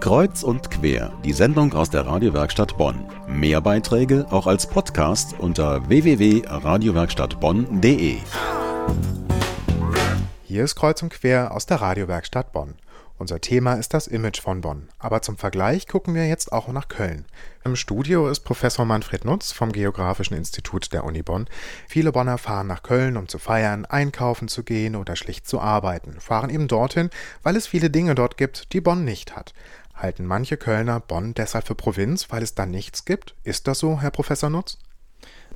Kreuz und quer, die Sendung aus der Radiowerkstatt Bonn. Mehr Beiträge auch als Podcast unter www.radiowerkstattbonn.de. Hier ist Kreuz und quer aus der Radiowerkstatt Bonn. Unser Thema ist das Image von Bonn. Aber zum Vergleich gucken wir jetzt auch nach Köln. Im Studio ist Professor Manfred Nutz vom Geografischen Institut der Uni Bonn. Viele Bonner fahren nach Köln, um zu feiern, einkaufen zu gehen oder schlicht zu arbeiten. Fahren eben dorthin, weil es viele Dinge dort gibt, die Bonn nicht hat. Halten manche Kölner Bonn deshalb für Provinz, weil es da nichts gibt? Ist das so, Herr Professor Nutz?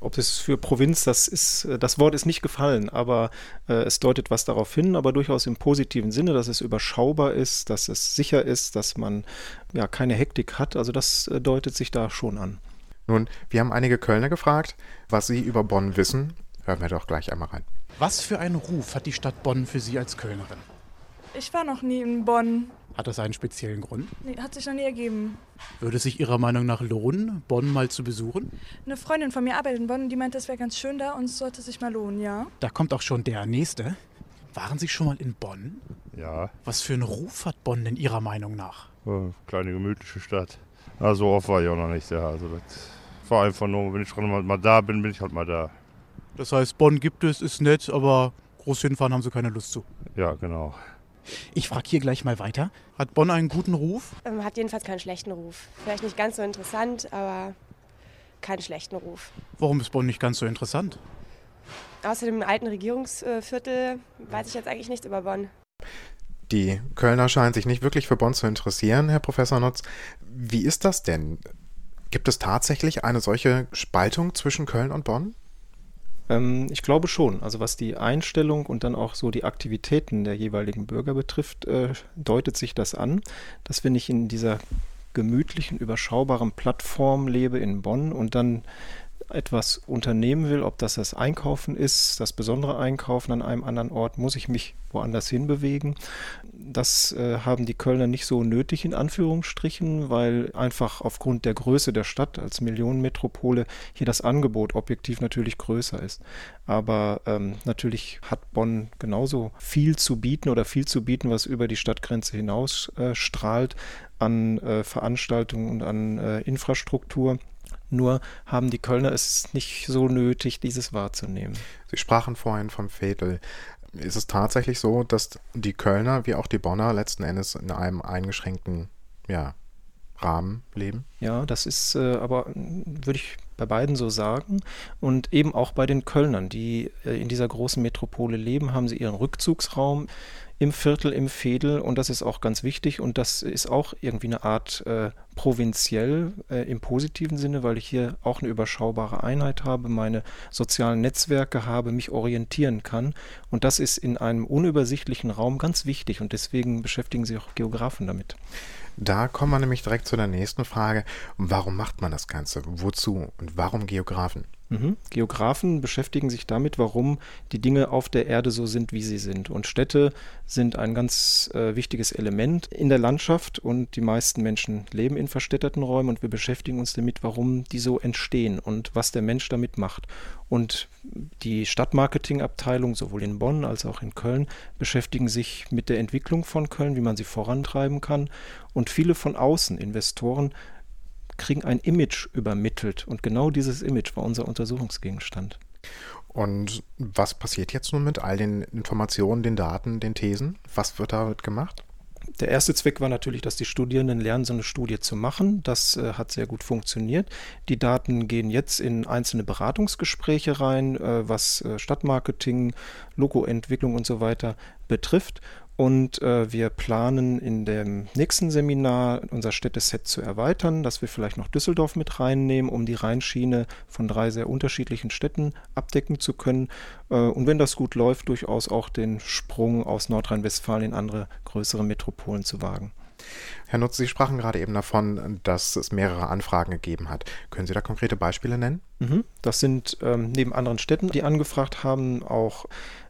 Ob es für Provinz, das ist, das Wort ist nicht gefallen, aber äh, es deutet was darauf hin, aber durchaus im positiven Sinne, dass es überschaubar ist, dass es sicher ist, dass man ja keine Hektik hat. Also das äh, deutet sich da schon an. Nun, wir haben einige Kölner gefragt, was sie über Bonn wissen. Hören wir doch gleich einmal rein. Was für einen Ruf hat die Stadt Bonn für Sie als Kölnerin? Ich war noch nie in Bonn. Hat das einen speziellen Grund? Nee, hat sich noch nie ergeben. Würde es sich Ihrer Meinung nach lohnen, Bonn mal zu besuchen? Eine Freundin von mir arbeitet in Bonn und die meinte, das wäre ganz schön da und es sollte sich mal lohnen, ja. Da kommt auch schon der nächste. Waren Sie schon mal in Bonn? Ja. Was für einen Ruf hat Bonn denn Ihrer Meinung nach? Oh, kleine gemütliche Stadt. Na, so oft war ich auch noch nicht da. Also das war einfach nur, wenn ich schon mal da bin, bin ich halt mal da. Das heißt, Bonn gibt es, ist nett, aber groß hinfahren haben Sie keine Lust zu. Ja, genau. Ich frage hier gleich mal weiter. Hat Bonn einen guten Ruf? Ähm, hat jedenfalls keinen schlechten Ruf. Vielleicht nicht ganz so interessant, aber keinen schlechten Ruf. Warum ist Bonn nicht ganz so interessant? Außer dem alten Regierungsviertel weiß ich jetzt eigentlich nichts über Bonn. Die Kölner scheinen sich nicht wirklich für Bonn zu interessieren, Herr Professor Nutz. Wie ist das denn? Gibt es tatsächlich eine solche Spaltung zwischen Köln und Bonn? Ähm, ich glaube schon. Also was die Einstellung und dann auch so die Aktivitäten der jeweiligen Bürger betrifft, äh, deutet sich das an, dass wenn ich in dieser gemütlichen, überschaubaren Plattform lebe in Bonn und dann etwas unternehmen will, ob das das Einkaufen ist, das besondere Einkaufen an einem anderen Ort, muss ich mich woanders hinbewegen. Das äh, haben die Kölner nicht so nötig in Anführungsstrichen, weil einfach aufgrund der Größe der Stadt als Millionenmetropole hier das Angebot objektiv natürlich größer ist. Aber ähm, natürlich hat Bonn genauso viel zu bieten oder viel zu bieten, was über die Stadtgrenze hinaus äh, strahlt an äh, Veranstaltungen und an äh, Infrastruktur. Nur haben die Kölner es nicht so nötig, dieses wahrzunehmen. Sie sprachen vorhin vom Veedel. Ist es tatsächlich so, dass die Kölner wie auch die Bonner letzten Endes in einem eingeschränkten ja, Rahmen leben? Ja, das ist äh, aber, würde ich bei beiden so sagen. Und eben auch bei den Kölnern, die äh, in dieser großen Metropole leben, haben sie ihren Rückzugsraum im Viertel, im Fädel und das ist auch ganz wichtig und das ist auch irgendwie eine Art äh, provinziell äh, im positiven Sinne, weil ich hier auch eine überschaubare Einheit habe, meine sozialen Netzwerke habe, mich orientieren kann und das ist in einem unübersichtlichen Raum ganz wichtig und deswegen beschäftigen sich auch Geografen damit. Da kommen wir nämlich direkt zu der nächsten Frage. Warum macht man das Ganze? Wozu und warum Geografen? Mhm. Geografen beschäftigen sich damit, warum die Dinge auf der Erde so sind, wie sie sind. Und Städte sind ein ganz äh, wichtiges Element in der Landschaft und die meisten Menschen leben in verstädterten Räumen und wir beschäftigen uns damit, warum die so entstehen und was der Mensch damit macht. Und die Stadtmarketingabteilung, sowohl in Bonn als auch in Köln, beschäftigen sich mit der Entwicklung von Köln, wie man sie vorantreiben kann. Und viele von außen, Investoren, kriegen ein Image übermittelt. Und genau dieses Image war unser Untersuchungsgegenstand. Und was passiert jetzt nun mit all den Informationen, den Daten, den Thesen? Was wird damit gemacht? Der erste Zweck war natürlich, dass die Studierenden lernen, so eine Studie zu machen. Das äh, hat sehr gut funktioniert. Die Daten gehen jetzt in einzelne Beratungsgespräche rein, äh, was äh, Stadtmarketing, Logoentwicklung und so weiter betrifft. Und äh, wir planen in dem nächsten Seminar unser Städteset zu erweitern, dass wir vielleicht noch Düsseldorf mit reinnehmen, um die Rheinschiene von drei sehr unterschiedlichen Städten abdecken zu können. Äh, und wenn das gut läuft, durchaus auch den Sprung aus Nordrhein-Westfalen in andere größere Metropolen zu wagen. Herr Nutz, Sie sprachen gerade eben davon, dass es mehrere Anfragen gegeben hat. Können Sie da konkrete Beispiele nennen? Mhm. Das sind ähm, neben anderen Städten, die angefragt haben, auch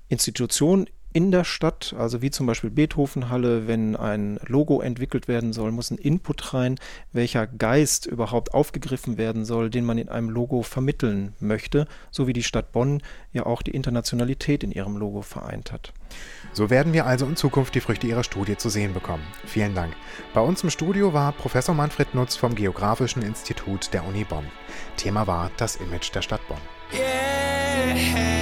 Institutionen in der Stadt, also wie zum Beispiel Beethovenhalle, wenn ein Logo entwickelt werden soll, muss ein Input rein, welcher Geist überhaupt aufgegriffen werden soll, den man in einem Logo vermitteln möchte, so wie die Stadt Bonn ja auch die Internationalität in ihrem Logo vereint hat. So werden wir also in Zukunft die Früchte Ihrer Studie zu sehen bekommen. Vielen Dank. Bei uns im Studio war Professor Manfred Nutz vom Geografischen Institut der Uni Bonn. Thema war das Image der Stadt Bonn. Yeah.